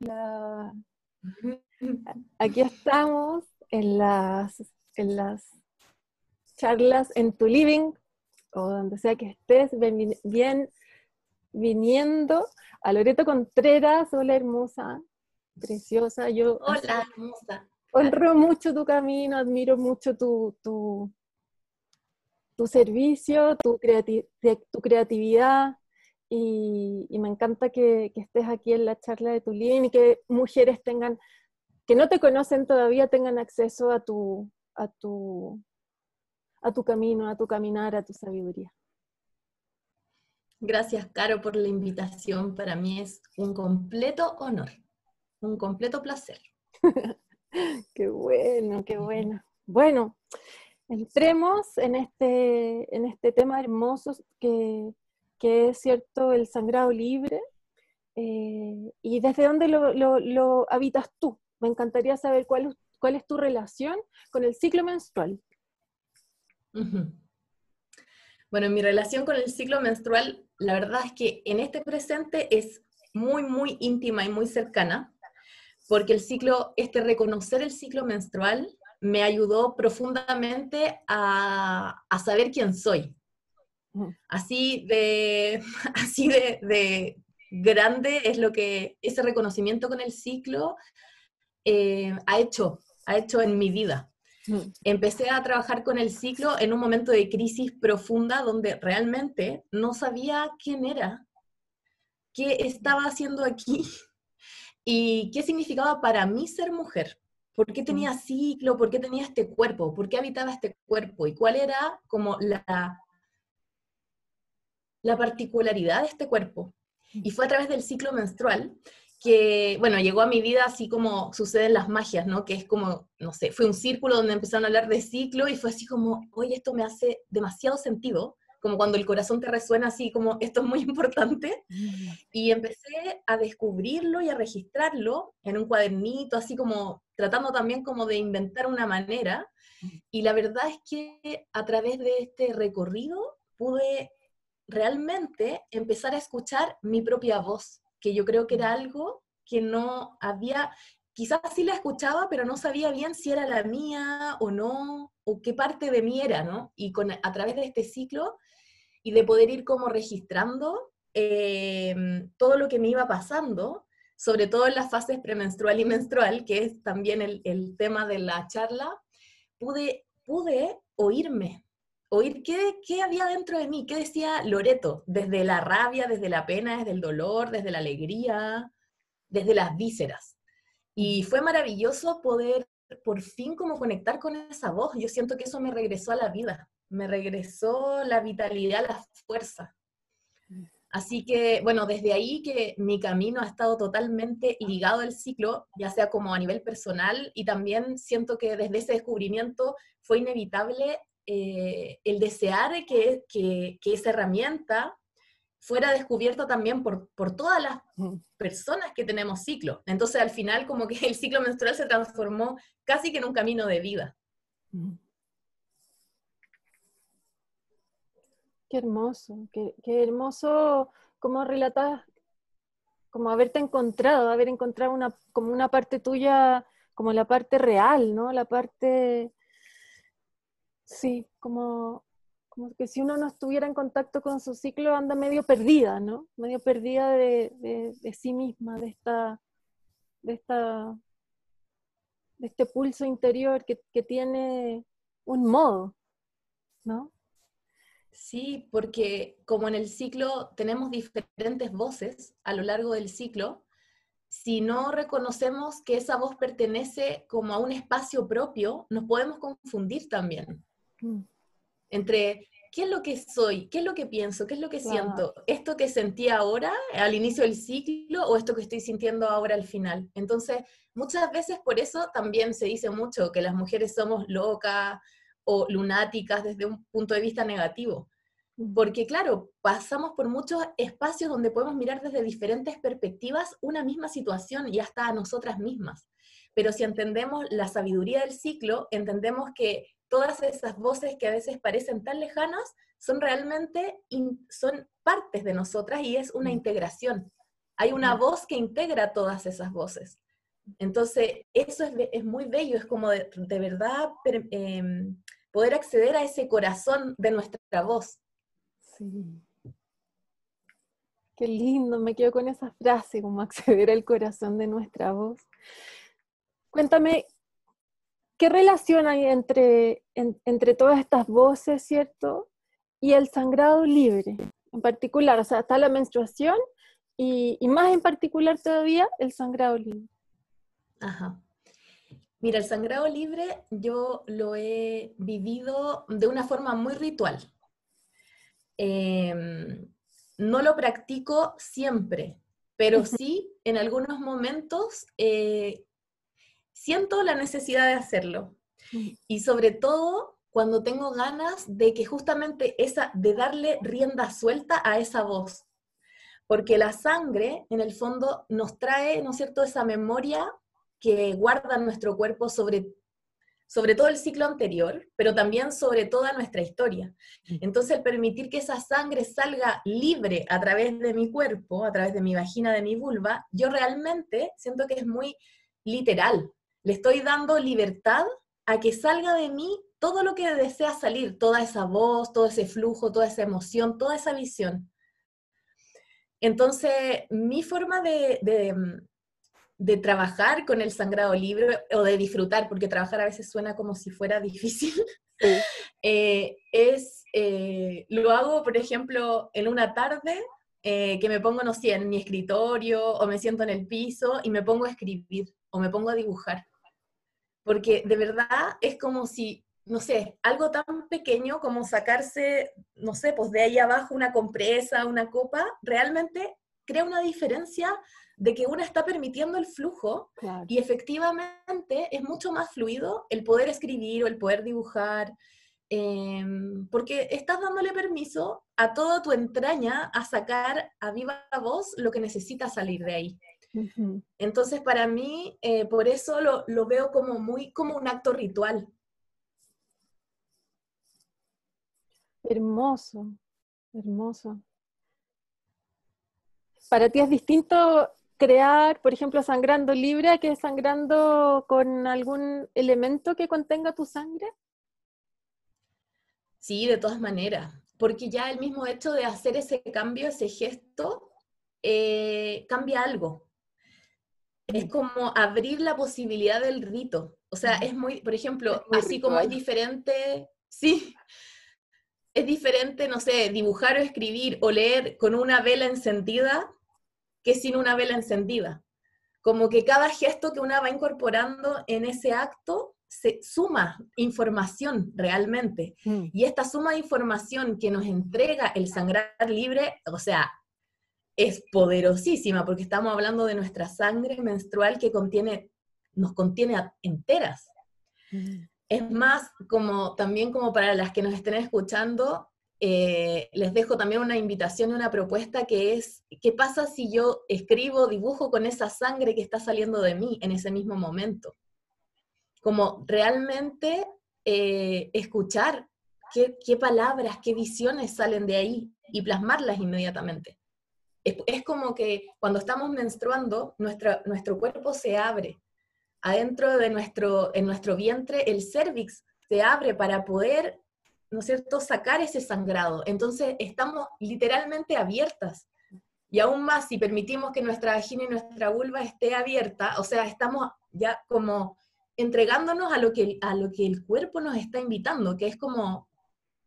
Aquí estamos en las, en las charlas en tu living o donde sea que estés, bien, viniendo a Loreto Contreras, hola hermosa, preciosa. Yo hola hermosa. Honro mucho tu camino, admiro mucho tu, tu, tu servicio, tu, tu creatividad, y, me encanta que, estés aquí en la charla de tu living y que mujeres tengan, que no te conocen todavía, tengan acceso a tu, a tu, a tu camino, a tu caminar, a tu sabiduría. Gracias, Caro, por la invitación. Para mí es un completo honor, un completo placer. qué bueno, qué bueno. Bueno, entremos en este, en este tema hermoso que, que es cierto el sangrado libre, eh, y desde dónde lo, habitas tú. Me encantaría saber cuál, cuál es tu relación con el ciclo menstrual. Bueno, mi relación con el ciclo menstrual, la verdad es que en este presente es muy, muy íntima y muy cercana, porque el ciclo, este reconocer el ciclo menstrual me ayudó profundamente a, a saber quién soy, Así de, así de, grande es lo que ese reconocimiento con el ciclo eh, ha hecho, ha hecho en mi vida. Empecé a trabajar con el ciclo en un momento de crisis profunda donde realmente no sabía quién era, qué estaba haciendo aquí y qué significaba para mí ser mujer. ¿Por qué tenía ciclo? ¿Por qué tenía este cuerpo? ¿Por qué habitaba este cuerpo? ¿Y cuál era como la la particularidad de este cuerpo. Y fue a través del ciclo menstrual que, bueno, llegó a mi vida así como suceden las magias, ¿no? Que es como, no sé, fue un círculo donde empezaron a hablar de ciclo y fue así como, oye, esto me hace demasiado sentido, como cuando el corazón te resuena así como, esto es muy importante. Y empecé a descubrirlo y a registrarlo en un cuadernito, así como tratando también como de inventar una manera. Y la verdad es que a través de este recorrido pude realmente empezar a escuchar mi propia voz, que yo creo que era algo que no había, quizás sí la escuchaba, pero no sabía bien si era la mía o no, o qué parte de mí era, ¿no? Y con, a través de este ciclo y de poder ir como registrando em, todo lo que me iba pasando, sobre todo en las fases premenstrual y menstrual, que es también el, el tema de la charla, pude, pude oírme, oír qué, había dentro de mí, qué decía Loreto, desde la rabia, desde la pena, desde el dolor, desde la alegría, desde las vísceras. Y fue maravilloso poder por fin como conectar con esa voz. Yo siento que eso me regresó a la vida, me regresó la vitalidad, la fuerza. Así que, bueno, desde ahí que mi camino ha estado totalmente ligado al ciclo, ya sea como a nivel personal y también siento que desde ese descubrimiento fue inevitable eh, el desear que, que, esa herramienta fuera descubierta también por, por, todas las personas que tenemos ciclo. Entonces al final como que el ciclo menstrual se transformó casi que en un camino de vida. Qué hermoso, qué, qué hermoso como relatas, como haberte encontrado, haber encontrado una, como una parte tuya, como la parte real, ¿no? La parte Sí, como, como que si uno no estuviera en contacto con su ciclo anda medio perdida, ¿no? Medio perdida de, sí misma, de esta, de esta, de este pulso interior que, que tiene un modo, ¿no? Sí, porque como en el ciclo tenemos diferentes voces a lo largo del ciclo, si no reconocemos que esa voz pertenece como a un espacio propio, nos podemos confundir también. Mm. Entre qué es lo que soy, qué es lo que pienso, qué es lo que siento, esto que sentí ahora al inicio del ciclo o esto que estoy sintiendo ahora al final. Entonces, muchas veces por eso también se dice mucho que las mujeres somos locas o lunáticas desde un punto de vista negativo. Mm. Porque claro, pasamos por muchos espacios donde podemos mirar desde diferentes perspectivas una misma situación y hasta a nosotras mismas. Pero si entendemos la sabiduría del ciclo, entendemos que todas esas voces que a veces parecen tan lejanas son realmente son partes de nosotras y es una mm. integración. Hay una voz que integra todas esas voces. Entonces, eso es, muy bello, es como de, verdad em, poder acceder a ese corazón de nuestra voz. Sí. Qué lindo, me quedo con esa frase, como acceder al corazón de nuestra voz. Cuéntame, ¿qué relación hay entre, entre todas estas voces, cierto? Y el sangrado libre, en particular, o sea, está la menstruación y, y más en particular todavía el sangrado libre. Ajá. Mira, el sangrado libre yo lo he vivido de una forma muy ritual. Em, no lo practico siempre, pero sí en algunos momentos eh, siento la necesidad de hacerlo. Y sobre todo cuando tengo ganas de que justamente esa, de darle rienda suelta a esa voz. Porque la sangre, en el fondo, nos trae, ¿no es cierto?, esa memoria que guarda nuestro cuerpo sobre, sobre todo el ciclo anterior, pero también sobre toda nuestra historia. Entonces, el permitir que esa sangre salga libre a través de mi cuerpo, a través de mi vagina, de mi vulva, yo realmente siento que es muy literal. Le estoy dando libertad a que salga de mí todo lo que desea salir, toda esa voz, todo ese flujo, toda esa emoción, toda esa visión. Entonces, mi forma de, de trabajar con el sangrado libre o de disfrutar, porque trabajar a veces suena como si fuera difícil, eh, es, eh, lo hago, por ejemplo, en una tarde eh, que me pongo, no sé, en mi escritorio o me siento en el piso y me pongo a escribir o me pongo a dibujar. Porque de verdad es como si, no sé, algo tan pequeño como sacarse, no sé, pues de ahí abajo una compresa, una copa, realmente crea una diferencia de que una está permitiendo el flujo y efectivamente es mucho más fluido el poder escribir o el poder dibujar, em, porque estás dándole permiso a toda tu entraña a sacar a viva voz lo que necesita salir de ahí. Entonces, para mí, eh, por eso lo, lo, veo como muy como un acto ritual. Hermoso, hermoso. Para ti es distinto crear, por ejemplo, sangrando libre que sangrando con algún elemento que contenga tu sangre? Sí, de todas maneras, porque ya el mismo hecho de hacer ese cambio, ese gesto, eh, cambia algo. Es como abrir la posibilidad del rito. O sea, es muy, por ejemplo, así como es diferente, sí, es diferente, no sé, dibujar o escribir o leer con una vela encendida que sin una vela encendida. Como que cada gesto que una va incorporando en ese acto se suma información realmente. Mm. Y esta suma de información que nos entrega el sangrar libre, o sea, es poderosísima porque estamos hablando de nuestra sangre menstrual que contiene, nos contiene enteras. Mm. Es más, como también como para las que nos estén escuchando, eh, les dejo también una invitación y una propuesta que es, ¿qué pasa si yo escribo, dibujo con esa sangre que está saliendo de mí en ese mismo momento? Como realmente eh, escuchar qué, palabras, qué visiones salen de ahí y plasmarlas inmediatamente. Es, como que cuando estamos menstruando, nuestro cuerpo se abre. Adentro de nuestro, en nuestro vientre, el cervix se abre para poder ¿no es cierto?, sacar ese sangrado. Entonces estamos literalmente abiertas. Y aún más, si permitimos que nuestra vagina y nuestra vulva esté abierta, o sea, estamos ya como entregándonos a lo que, a lo que el cuerpo nos está invitando, que es como,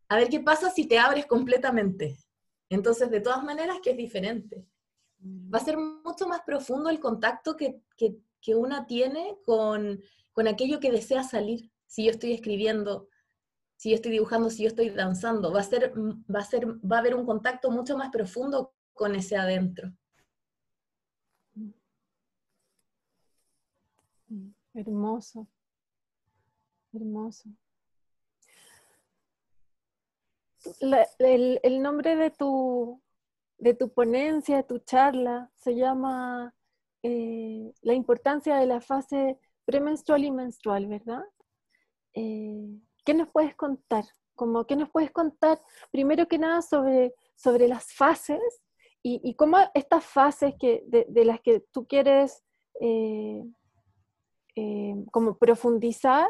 a ver qué pasa si te abres completamente. Entonces, de todas maneras, que es diferente. Va a ser mucho más profundo el contacto que, que, que una tiene con, con aquello que desea salir. Si yo estoy escribiendo, si yo estoy dibujando, si yo estoy danzando, va a, ser, va, a ser, va a haber un contacto mucho más profundo con ese adentro. Hermoso, hermoso. El, nombre de tu, de tu ponencia, de tu charla, se llama eh, La importancia de la fase premenstrual y menstrual, ¿verdad? Eh, ¿qué nos puedes contar? Como, ¿Qué nos puedes contar, primero que nada, sobre, sobre las fases y, cómo estas fases que, de, las que tú quieres eh, como profundizar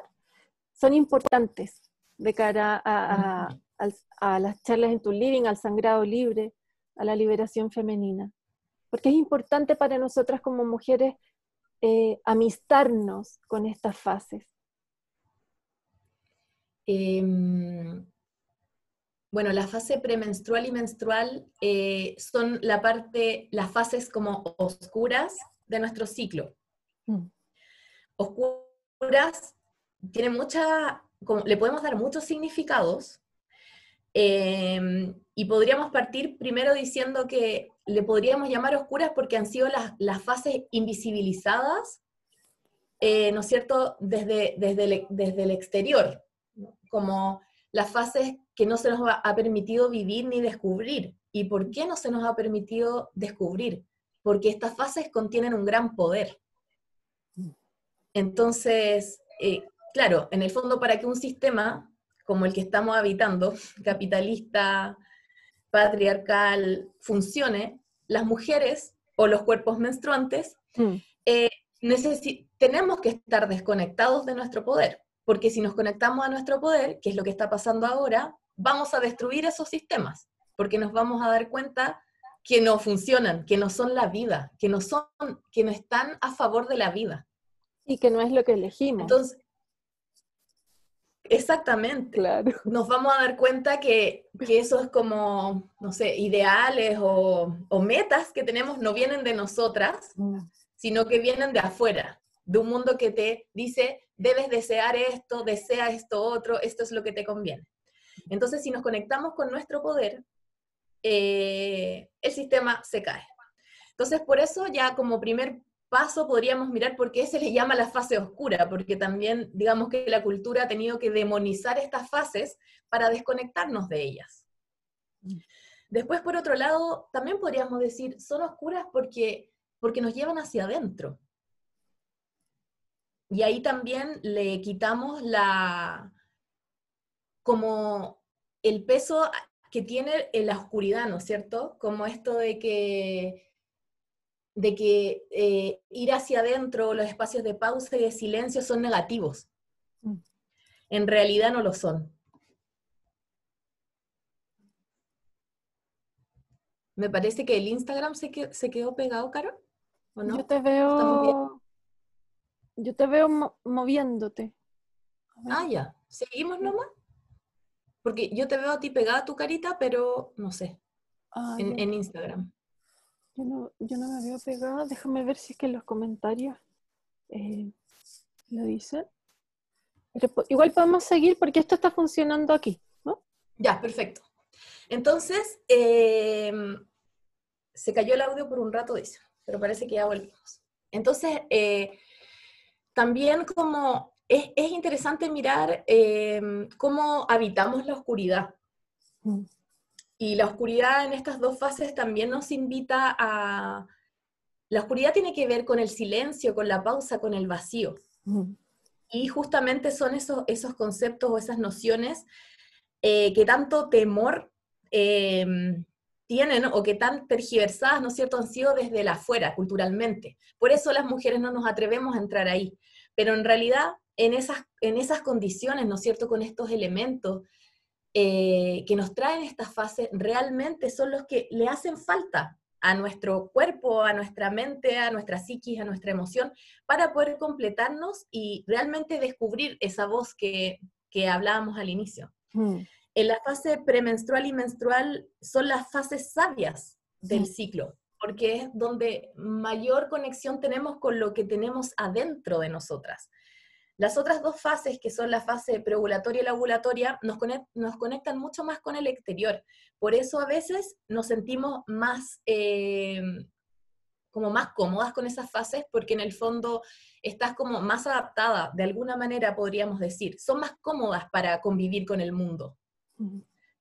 son importantes de cara a, las charlas en tu living, al sangrado libre, a la liberación femenina. Porque es importante para nosotras como mujeres eh, amistarnos con estas fases. Em, bueno, la fase premenstrual y menstrual eh, son la parte, las fases como oscuras de nuestro ciclo. Mm. Oscuras, tiene mucha, le podemos dar muchos significados. Em, y podríamos partir primero diciendo que le podríamos llamar oscuras porque han sido las, fases invisibilizadas, eh, ¿no es cierto?, desde, desde, desde el exterior, como las fases que no se nos ha permitido vivir ni descubrir. ¿Y por qué no se nos ha permitido descubrir? Porque estas fases contienen un gran poder. Entonces, eh, claro, en el fondo para que un sistema como el que estamos habitando, capitalista, patriarcal, funcione, las mujeres o los cuerpos menstruantes mm. eh, tenemos que estar desconectados de nuestro poder porque si nos conectamos a nuestro poder, que es lo que está pasando ahora, vamos a destruir esos sistemas, porque nos vamos a dar cuenta que no funcionan, que no son la vida, que no son, que no están a favor de la vida. Y que no es lo que elegimos. Entonces, exactamente. Claro. Nos vamos a dar cuenta que, que eso es como, no sé, ideales o, o, metas que tenemos no vienen de nosotras, mm. sino que vienen de afuera, de un mundo que te dice, debes desear esto, desea esto otro, esto es lo que te conviene. Entonces, si nos conectamos con nuestro poder, eh, el sistema se cae. Entonces, por eso ya como primer paso podríamos mirar por qué se le llama la fase oscura, porque también digamos que la cultura ha tenido que demonizar estas fases para desconectarnos de ellas. Después, por otro lado, también podríamos decir, son oscuras porque, porque nos llevan hacia adentro. Y ahí también le quitamos la, como el peso que tiene en la oscuridad, ¿no es cierto? Como esto de que, de que eh, ir hacia adentro, los espacios de pausa y de silencio son negativos. Mm. En realidad no lo son. Me parece que el Instagram se, se quedó pegado, Caro. ¿O no? Yo te veo yo te veo moviéndote. Ah, ya. ¿Seguimos nomás? Porque yo te veo a ti pegada tu carita, pero no sé. Ah, en, Instagram. Yo no, yo no me veo pegada. Déjame ver si es que en los comentarios eh, lo dicen. igual podemos seguir porque esto está funcionando aquí, ¿no? Ya, perfecto. Entonces, em, se cayó el audio por un rato, dice, pero parece que ya volvimos. Entonces, eh, también como es, interesante mirar cómo habitamos la oscuridad. Y la oscuridad en estas dos fases también nos invita a... La oscuridad tiene que ver con el silencio, con la pausa, con el vacío. Y justamente son esos, esos conceptos o esas nociones eh, que tanto temor em, tienen o que tan tergiversadas, ¿no es cierto?, han sido desde la afuera, culturalmente. Por eso las mujeres no nos atrevemos a entrar ahí. Pero en realidad, en esas, en esas condiciones, ¿no es cierto?, con estos elementos eh, que nos traen estas fases, realmente son los que le hacen falta a nuestro cuerpo, a nuestra mente, a nuestra psiquis, a nuestra emoción, para poder completarnos y realmente descubrir esa voz que, que hablábamos al inicio. Mm. En la fase premenstrual y menstrual son las fases sabias del ciclo, porque es donde mayor conexión tenemos con lo que tenemos adentro de nosotras. Las otras dos fases, que son la fase preovulatoria y la ovulatoria, nos, conectan mucho más con el exterior. Por eso a veces nos sentimos más, eh, como más cómodas con esas fases, porque en el fondo estás como más adaptada, de alguna manera podríamos decir. Son más cómodas para convivir con el mundo.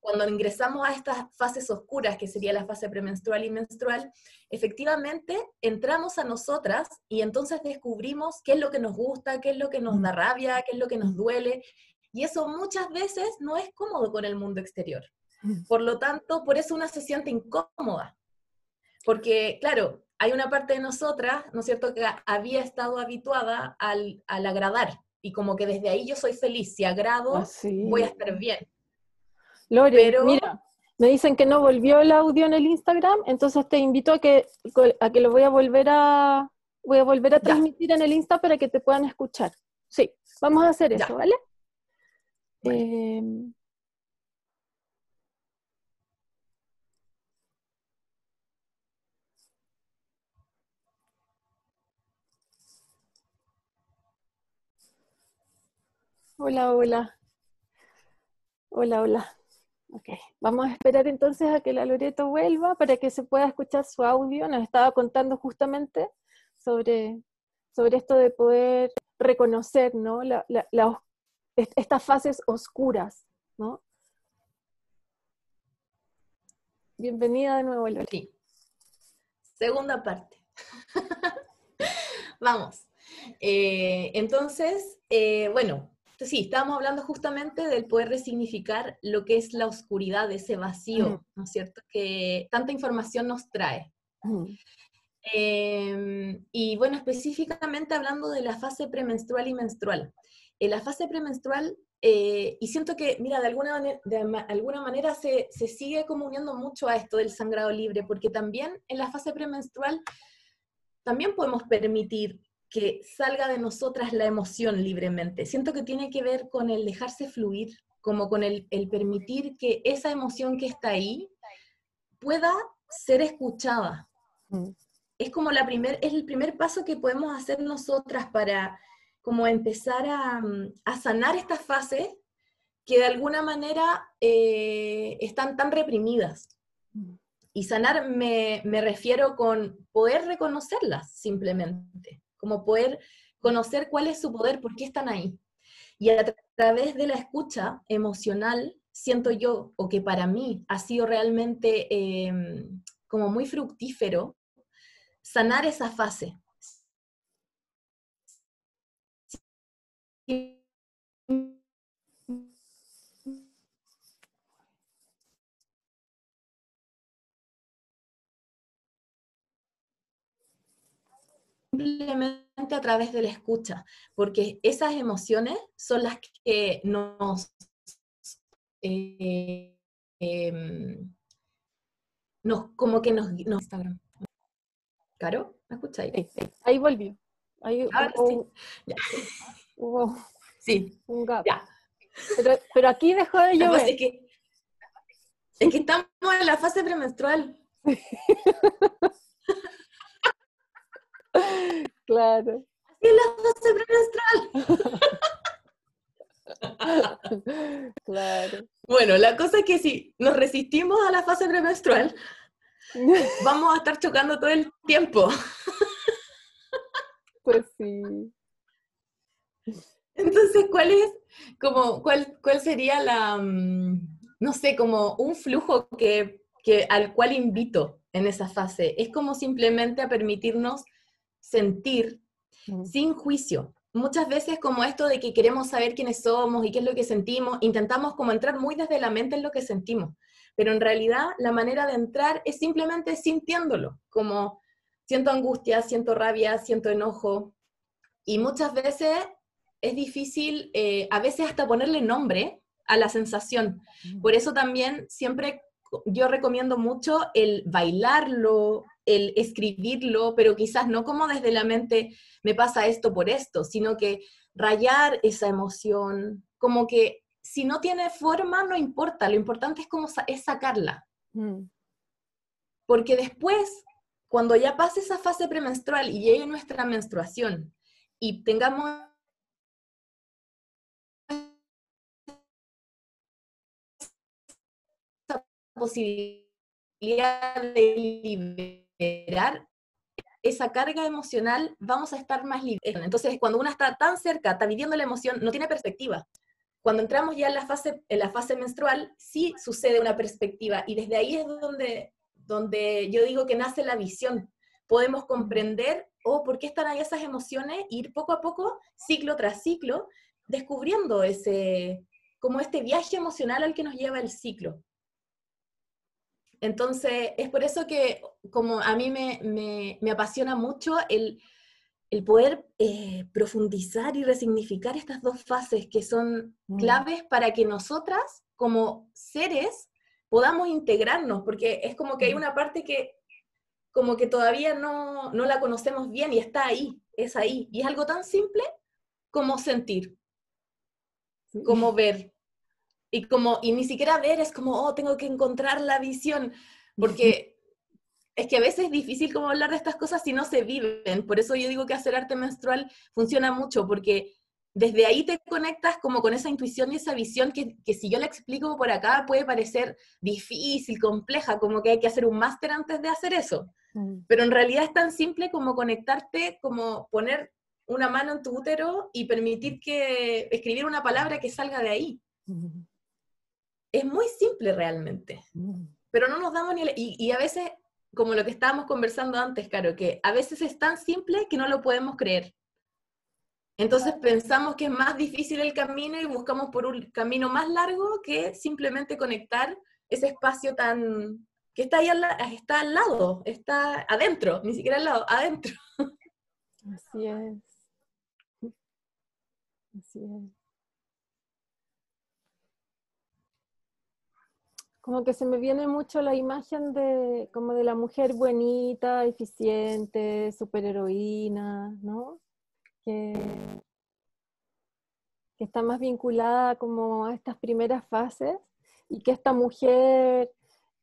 Cuando ingresamos a estas fases oscuras, que sería la fase premenstrual y menstrual, efectivamente entramos a nosotras y entonces descubrimos qué es lo que nos gusta, qué es lo que nos da rabia, qué es lo que nos duele. Y eso muchas veces no es cómodo con el mundo exterior. Por lo tanto, por eso una se siente incómoda. Porque, claro, hay una parte de nosotras, ¿no es cierto?, que había estado habituada al, agradar. Y como que desde ahí yo soy feliz. Si agrado, ah, voy a estar bien. Lore, Pero... mira, me dicen que no volvió el audio en el Instagram, entonces te invito a que, a que lo voy a volver a, voy a volver a transmitir en el Insta para que te puedan escuchar. Sí, vamos a hacer eso, ¿vale? Em, hola, hola. Hola, hola. Ok, vamos a esperar entonces a que la Loreto vuelva para que se pueda escuchar su audio. Nos estaba contando justamente sobre, sobre esto de poder reconocer ¿no? estas fases oscuras. ¿no? Bienvenida de nuevo, Loreto. Sí. Segunda parte. Vamos. Eh, entonces, eh, bueno, sí, estábamos hablando justamente del poder resignificar lo que es la oscuridad, ese vacío, ¿no es cierto? Que tanta información nos trae. Em, y bueno, específicamente hablando de la fase premenstrual y menstrual. En la fase premenstrual, eh, y siento que, mira, de alguna, de alguna manera se, se sigue como uniendo mucho a esto del sangrado libre, porque también en la fase premenstrual también podemos permitir que salga de nosotras la emoción libremente. Siento que tiene que ver con el dejarse fluir, como con el, permitir que esa emoción que está ahí pueda ser escuchada. Mm. Es como la primer, es el primer paso que podemos hacer nosotras para como empezar a, sanar estas fases que de alguna manera eh, están tan reprimidas. Mm. Y sanar me, me refiero con poder reconocerlas simplemente como poder conocer cuál es su poder, por qué están ahí. Y a través de la escucha emocional, siento yo, o que para mí ha sido realmente em, como muy fructífero, sanar esa fase simplemente a través de la escucha, porque esas emociones son las que nos, eh, em, nos como que nos, nos Instagram. ¿Caro? ¿Me escucháis? Sí, sí. Ahí volvió. Ahí hubo, sí. un gap. Pero, pero, aquí dejó de llover. Es que, es que estamos en la fase premenstrual. Claro. Así la fase premenstrual. claro. Bueno, la cosa es que si nos resistimos a la fase premenstrual, vamos a estar chocando todo el tiempo. Pues sí. Entonces, ¿cuál es, como, cuál, cuál sería la, mm, no sé, como un flujo que, que, al cual invito en esa fase? Es como simplemente a permitirnos sentir sin juicio. Muchas veces como esto de que queremos saber quiénes somos y qué es lo que sentimos, intentamos como entrar muy desde la mente en lo que sentimos, pero en realidad la manera de entrar es simplemente sintiéndolo, como siento angustia, siento rabia, siento enojo, y muchas veces es difícil, eh, a veces hasta ponerle nombre a la sensación. Por eso también siempre yo recomiendo mucho el bailarlo, el escribirlo, pero quizás no como desde la mente me pasa esto por esto, sino que rayar esa emoción, como que si no tiene forma, no importa, lo importante es como es sacarla. Mm. Porque después, cuando ya pase esa fase premenstrual y llegue nuestra menstruación y tengamos posibilidad de liberar esa carga emocional, vamos a estar más libres. Entonces, cuando uno está tan cerca, está viviendo la emoción, no tiene perspectiva. Cuando entramos ya en la fase, en la fase menstrual, sí sucede una perspectiva y desde ahí es donde, donde yo digo que nace la visión. Podemos comprender, oh, ¿por qué están ahí esas emociones? E ir poco a poco, ciclo tras ciclo, descubriendo ese, como este viaje emocional al que nos lleva el ciclo. Entonces, es por eso que como a mí me, apasiona mucho el, poder eh, profundizar y resignificar estas dos fases que son mm. claves para que nosotras como seres podamos integrarnos, porque es como que hay mm. una parte que como que todavía no, no la conocemos bien y está ahí, es ahí. Y es algo tan simple como sentir, como ver, y como, y ni siquiera ver es como, oh, tengo que encontrar la visión, porque es que a veces es difícil como hablar de estas cosas si no se viven. Por eso yo digo que hacer arte menstrual funciona mucho, porque desde ahí te conectas como con esa intuición y esa visión que, que, si yo la explico por acá puede parecer difícil, compleja, como que hay que hacer un máster antes de hacer eso. Pero en realidad es tan simple como conectarte, como poner una mano en tu útero y permitir que escribir una palabra que salga de ahí. Es muy simple realmente, mm. pero no nos damos ni... Y, y, a veces, como lo que estábamos conversando antes, Caro, que a veces es tan simple que no lo podemos creer. Entonces pensamos que es más difícil el camino y buscamos por un camino más largo que simplemente conectar ese espacio tan que está ahí al, está al lado, está adentro, ni siquiera al lado, adentro. Así es. Así es. Como que se me viene mucho la imagen de como de la mujer buenita, eficiente, superheroína, ¿no? Que, que está más vinculada como a estas primeras fases y que esta mujer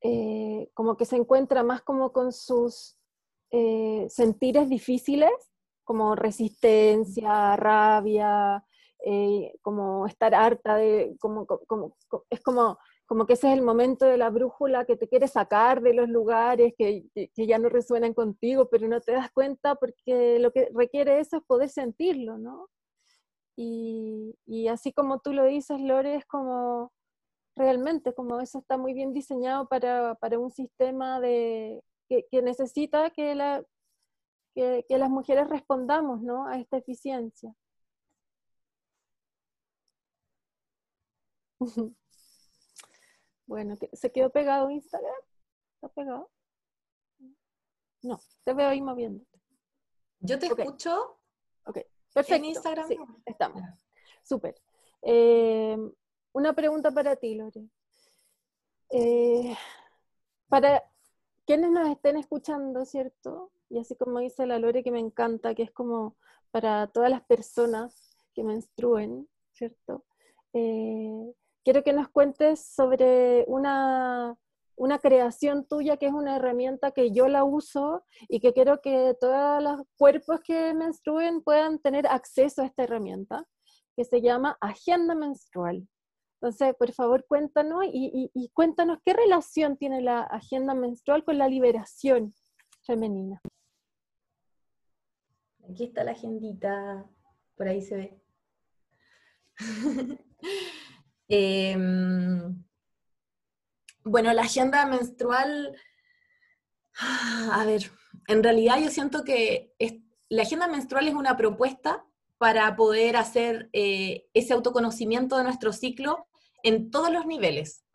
eh, como que se encuentra más como con sus eh, sentires difíciles, como resistencia, rabia, eh, como estar harta de, como, como, es como como que ese es el momento de la brújula que te quiere sacar de los lugares que, ya no resuenan contigo, pero no te das cuenta porque lo que requiere eso es poder sentirlo, ¿no? Y, así como tú lo dices, Lore, es como realmente, como eso está muy bien diseñado para, un sistema de, que, necesita que, la, que, que las mujeres respondamos ¿no? a esta eficiencia. Bueno, ¿se quedó pegado Instagram? ¿Está pegado? No, te veo ahí moviéndote. Yo te escucho. Ok, perfecto. En Instagram. Sí, estamos. Súper. Eh, una pregunta para ti, Lore. Eh, para quienes nos estén escuchando, ¿cierto? Y así como dice la Lore, que me encanta, que es como para todas las personas que menstruen, ¿cierto? Eh, quiero que nos cuentes sobre una, creación tuya que es una herramienta que yo la uso y que quiero que todos los cuerpos que menstruen puedan tener acceso a esta herramienta, que se llama Agenda Menstrual. Entonces, por favor, cuéntanos y, y cuéntanos qué relación tiene la agenda menstrual con la liberación femenina. Aquí está la agendita, por ahí se ve. Em, bueno, la agenda menstrual, a ver, en realidad yo siento que la agenda menstrual es una propuesta para poder hacer eh, ese autoconocimiento de nuestro ciclo en todos los niveles.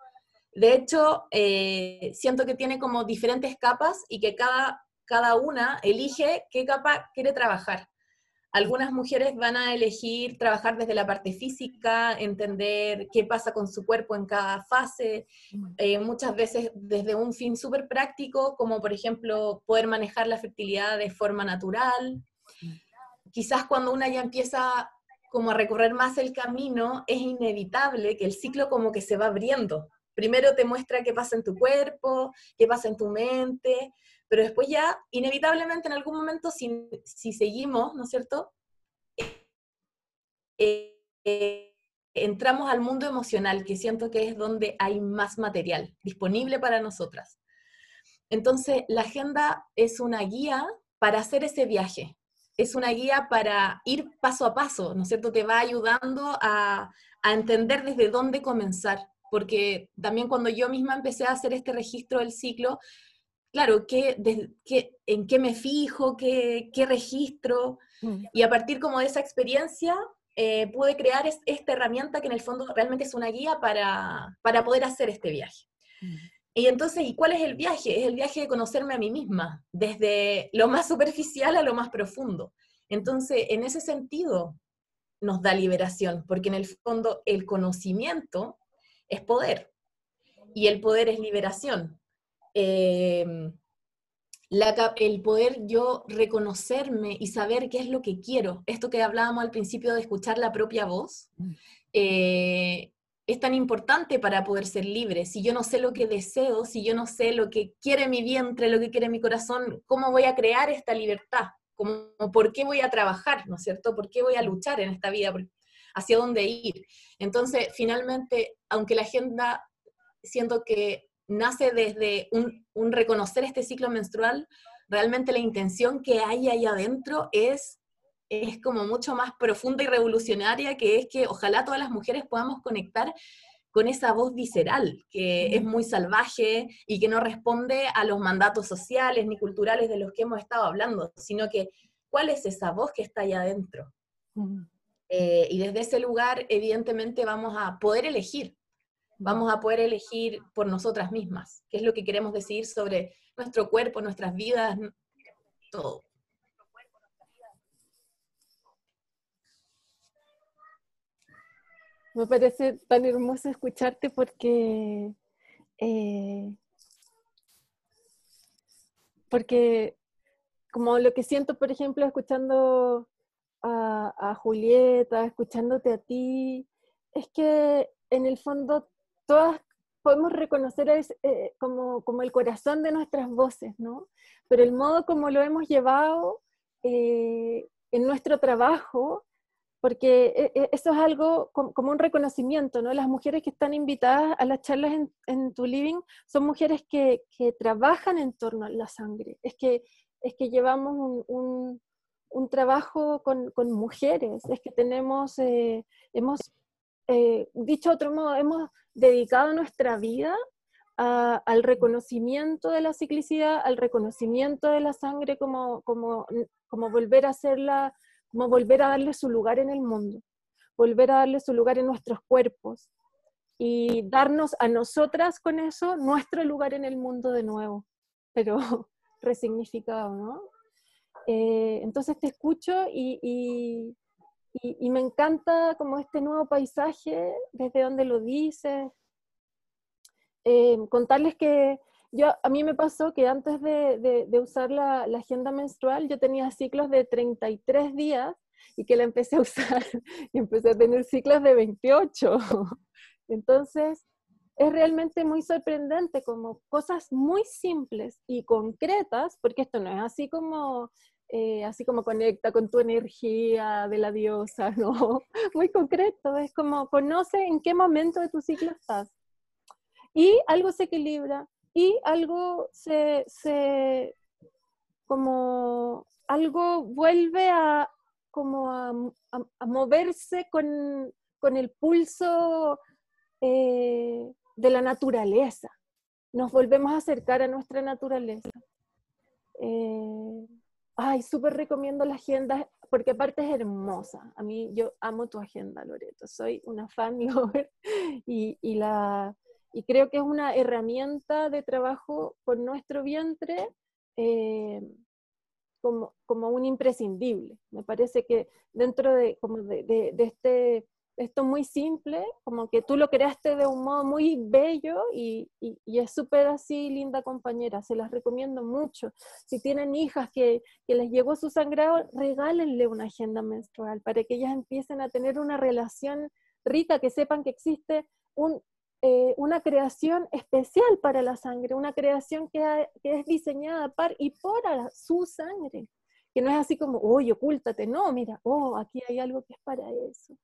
De hecho, eh, siento que tiene como diferentes capas y que cada, cada una elige qué capa quiere trabajar. Algunas mujeres van a elegir trabajar desde la parte física, entender qué pasa con su cuerpo en cada fase, eh, muchas veces desde un fin súper práctico, como por ejemplo poder manejar la fertilidad de forma natural. Mm. Quizás cuando una ya empieza como a recorrer más el camino, es inevitable que el ciclo como que se va abriendo. Primero te muestra qué pasa en tu cuerpo, qué pasa en tu mente, pero después ya, inevitablemente en algún momento, si, seguimos, ¿no es cierto? Eh, eh, entramos al mundo emocional, que siento que es donde hay más material disponible para nosotras. Entonces, la agenda es una guía para hacer ese viaje, es una guía para ir paso a paso, ¿no es cierto? Te va ayudando a, a entender desde dónde comenzar, porque también cuando yo misma empecé a hacer este registro del ciclo, claro, qué, en qué me fijo, qué, registro, mm. y a partir como de esa experiencia eh, pude crear esta herramienta que en el fondo realmente es una guía para, poder hacer este viaje. Mm. y entonces, ¿y cuál es el viaje? Es el viaje de conocerme a mí misma, desde lo más superficial a lo más profundo. Entonces, en ese sentido, nos da liberación, porque en el fondo el conocimiento es poder y el poder es liberación. Em, el poder yo reconocerme y saber qué es lo que quiero, esto que hablábamos al principio de escuchar la propia voz, mm. eh, es tan importante para poder ser libre. Si yo no sé lo que deseo, si yo no sé lo que quiere mi vientre, lo que quiere mi corazón, ¿cómo voy a crear esta libertad? ¿Cómo, ¿Por qué voy a trabajar, no es cierto? ¿Por qué voy a luchar en esta vida? ¿Hacia dónde ir? Entonces, finalmente, aunque la agenda, siento que nace desde un, un reconocer este ciclo menstrual, realmente la intención que hay ahí adentro es es como mucho más profunda y revolucionaria, que es que ojalá todas las mujeres podamos conectar con esa voz visceral, que es muy salvaje y que no responde a los mandatos sociales ni culturales de los que hemos estado hablando, sino que cuál es esa voz que está ahí adentro. Eh, y desde ese lugar, evidentemente, vamos a poder elegir, vamos a poder elegir por nosotras mismas, qué es lo que queremos decidir sobre nuestro cuerpo, nuestras vidas, todo. Me parece tan hermoso escucharte porque, eh, porque como lo que siento, por ejemplo, escuchando a, Julieta, escuchándote a ti, es que en el fondo todas podemos reconocer eh, como, como, el corazón de nuestras voces, ¿no? Pero el modo como lo hemos llevado eh, en nuestro trabajo porque e, e, eso es algo como un reconocimiento, ¿no? Las mujeres que están invitadas a las charlas en, tu living son mujeres que, trabajan en torno a la sangre, es que, es que llevamos un, trabajo con, mujeres, es que tenemos, eh, hemos, eh, dicho otro modo, hemos dedicado nuestra vida al reconocimiento de la ciclicidad, al reconocimiento de la sangre como, como, como volver a hacerla como volver a darle su lugar en el mundo, volver a darle su lugar en nuestros cuerpos y darnos a nosotras con eso nuestro lugar en el mundo de nuevo, pero resignificado, ¿no? Eh, entonces te escucho y, me encanta como este nuevo paisaje, desde donde lo dices. Eh, contarles que yo, a mí me pasó que antes de, usar la, agenda menstrual, yo tenía ciclos de 33 días y que la empecé a usar y empecé a tener ciclos de 28. Entonces, es realmente muy sorprendente como cosas muy simples y concretas, porque esto no es así como, eh, así como conecta con tu energía de la diosa, ¿no? Muy concreto, es como conoce en qué momento de tu ciclo estás. Y algo se equilibra, y algo se, como algo vuelve a como a, moverse con, el pulso eh, de la naturaleza. Nos volvemos a acercar a nuestra naturaleza. Eh, ay, súper recomiendo la agenda porque aparte es hermosa. A mí yo amo tu agenda, Loreto. Soy una fan y, y creo que es una herramienta de trabajo con nuestro vientre eh, como, un imprescindible. Me parece que dentro de, como de, este, esto muy simple, como que tú lo creaste de un modo muy bello y, y, y es súper así, linda compañera, se las recomiendo mucho. Si tienen hijas que, que les llegó su sangrado, regálenle una agenda menstrual para que ellas empiecen a tener una relación rica, que sepan que existe un, eh, una creación especial para la sangre, una creación que, es diseñada para y por su sangre, que no es así como, oye, ocúltate, no, mira, oh, aquí hay algo que es para eso.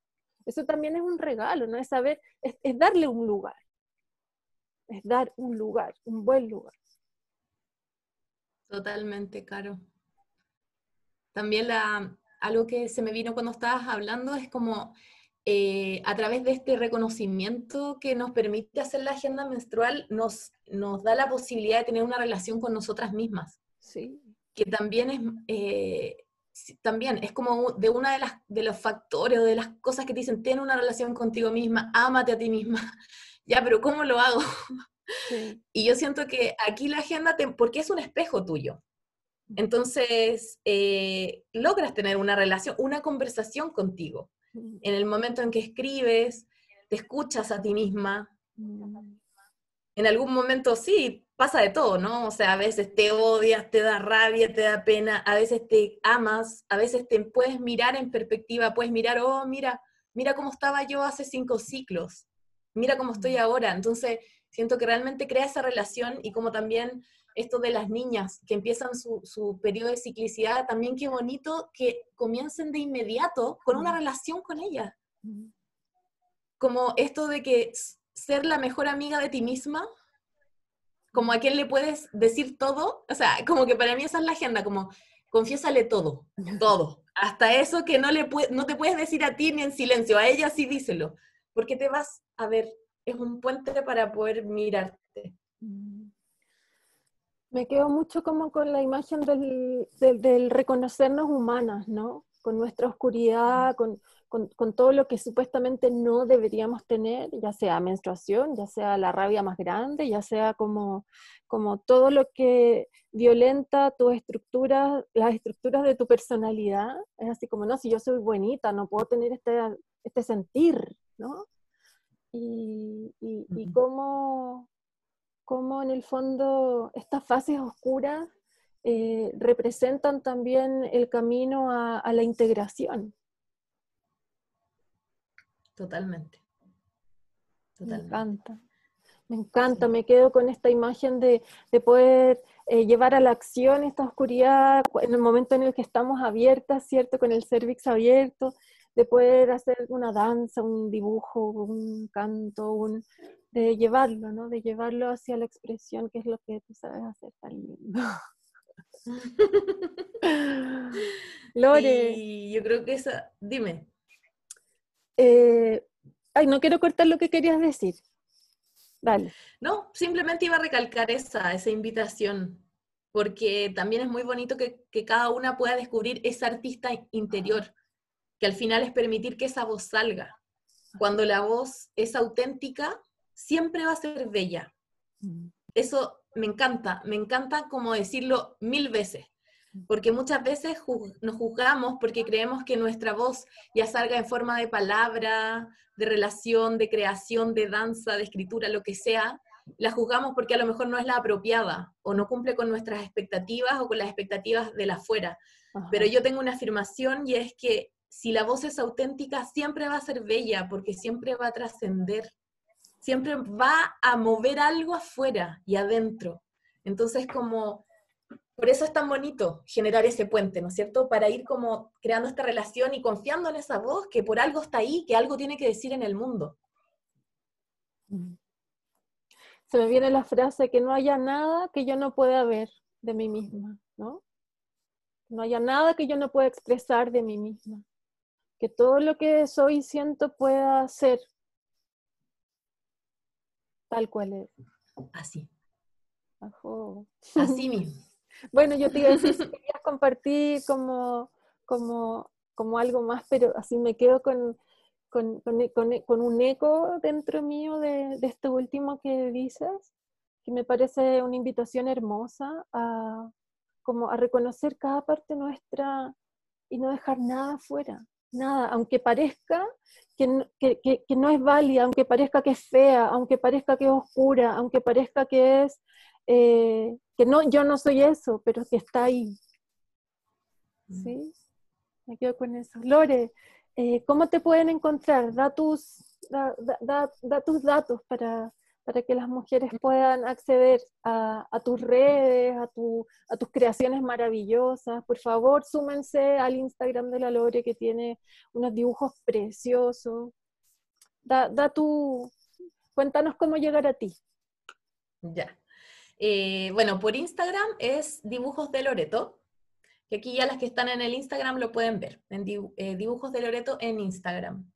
Eso también es un regalo, ¿no? Es saber, es, darle un lugar, es dar un lugar, un buen lugar. Totalmente, Caro. También la, algo que se me vino cuando estabas hablando es como eh, a través de este reconocimiento que nos permite hacer la agenda menstrual, nos, nos da la posibilidad de tener una relación con nosotras mismas. Sí. Que también es, eh, también es como de una de, las, de los factores o de las cosas que te dicen, ten una relación contigo misma, ámate a ti misma. ya, pero ¿cómo lo hago? Y yo siento que aquí la agenda, te, porque es un espejo tuyo. Entonces, eh, logras tener una relación, una conversación contigo. En el momento en que escribes, te escuchas a ti misma. En algún momento sí, pasa de todo, ¿no? O sea, a veces te odias, te da rabia, te da pena, a veces te amas, a veces te puedes mirar en perspectiva, puedes mirar, oh, mira, mira cómo estaba yo hace cinco ciclos, mira cómo estoy ahora. Entonces, siento que realmente crea esa relación y como también esto de las niñas que empiezan su, periodo de ciclicidad, también qué bonito que comiencen de inmediato con una relación con ella. Como esto de que ser la mejor amiga de ti misma, como a quién le puedes decir todo, o sea, como que para mí esa es la agenda, como confiésale todo, todo, hasta eso que no, le no te puedes decir a ti ni en silencio, a ella sí díselo, porque te vas a ver, es un puente para poder mirarte. Mm. Me quedo mucho como con la imagen del, reconocernos humanas, ¿no? Con nuestra oscuridad, con, todo lo que supuestamente no deberíamos tener, ya sea menstruación, ya sea la rabia más grande, ya sea como, como todo lo que violenta tus estructuras, las estructuras de tu personalidad. Es así como, no, si yo soy bonita, no puedo tener este, este sentir, ¿no? Y, y cómo cómo en el fondo estas fases oscuras eh, representan también el camino a, la integración. Totalmente. Me encanta. Me encanta, me quedo con esta imagen de, poder eh, llevar a la acción esta oscuridad en el momento en el que estamos abiertas, ¿cierto? Con el cervix abierto, de poder hacer una danza, un dibujo, un canto, un, de llevarlo, ¿no? De llevarlo hacia la expresión, que es lo que tú sabes hacer tan lindo. Lore. Y yo creo que esa, dime. Eh, ay, no quiero cortar lo que querías decir. Dale. No, simplemente iba a recalcar esa, esa invitación, porque también es muy bonito que, que cada una pueda descubrir esa artista interior que al final es permitir que esa voz salga. Cuando la voz es auténtica, siempre va a ser bella. Mm. Eso me encanta, me encanta como decirlo mil veces, porque muchas veces nos juzgamos porque creemos que nuestra voz ya salga en forma de palabra, de relación, de creación, de danza, de escritura, lo que sea, la juzgamos porque a lo mejor no es la apropiada o no cumple con nuestras expectativas o con las expectativas de la afuera. Pero yo tengo una afirmación y es que si la voz es auténtica, siempre va a ser bella, porque siempre va a trascender, siempre va a mover algo afuera y adentro. Entonces, como, por eso es tan bonito generar ese puente, ¿no es cierto? Para ir como creando esta relación y confiando en esa voz que por algo está ahí, que algo tiene que decir en el mundo. Se me viene la frase que no haya nada que yo no pueda ver de mí misma, ¿no? No haya nada que yo no pueda expresar de mí misma que todo lo que soy y siento pueda ser tal cual es. Así. Así mismo. Bueno, yo te iba a decir si querías compartir como, como, como algo más, pero así me quedo con, con, con, un eco dentro mío de, de, esto último que dices, que me parece una invitación hermosa a, como a reconocer cada parte nuestra y no dejar nada fuera nada, aunque parezca que, no es válida, aunque parezca que es fea, aunque parezca que es oscura, aunque parezca que es, eh, que no, yo no soy eso, pero que está ahí. Mm. ¿Sí? Me quedo con eso. Lore, eh, ¿cómo te pueden encontrar? Da tus, da tus datos para, para que las mujeres puedan acceder a, tus redes, a, a, tus creaciones maravillosas. Por favor, súmense al Instagram de la Lore que tiene unos dibujos preciosos. Da, da tu, cuéntanos cómo llegar a ti. Ya. Eh, bueno, por Instagram es dibujos de Loreto, que aquí ya las que están en el Instagram lo pueden ver, en eh, dibujos de Loreto en Instagram.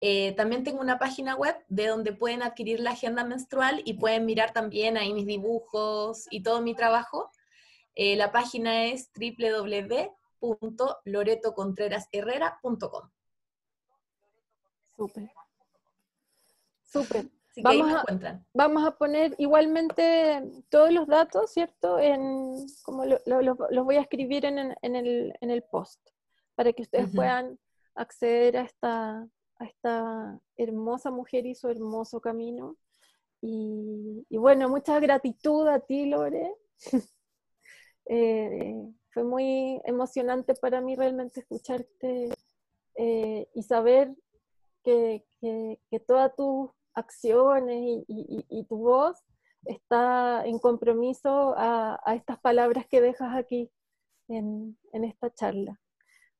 Eh, también tengo una página web de donde pueden adquirir la agenda menstrual y pueden mirar también ahí mis dibujos y todo mi trabajo. La página es www.loretocontrerasherrera.com. Súper. Súper. Vamos, a, vamos a poner igualmente todos los datos, ¿cierto? En, como los voy a escribir en, el, en, el, post, para que ustedes puedan acceder a esta, a esta hermosa mujer y su hermoso camino. Y, bueno, mucha gratitud a ti, Lore. Eh, fue muy emocionante para mí realmente escucharte eh, y saber que, que, todas tus acciones y, tu voz está en compromiso a, estas palabras que dejas aquí en, en esta charla.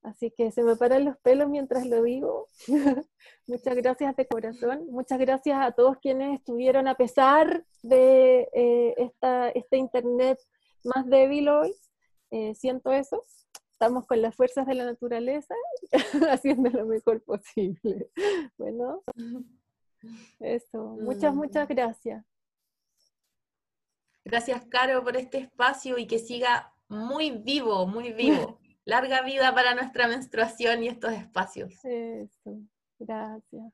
Así que se me paran los pelos mientras lo digo. Muchas gracias de corazón. Muchas gracias a todos quienes estuvieron a pesar de eh, esta, este internet más débil hoy. Eh, siento eso. Estamos con las fuerzas de la naturaleza haciendo lo mejor posible. Bueno, eso. Muchas, muchas mm. gracias. Gracias, Caro, por este espacio y que siga muy vivo, muy vivo. Larga vida para nuestra menstruación y estos espacios. Eso, gracias.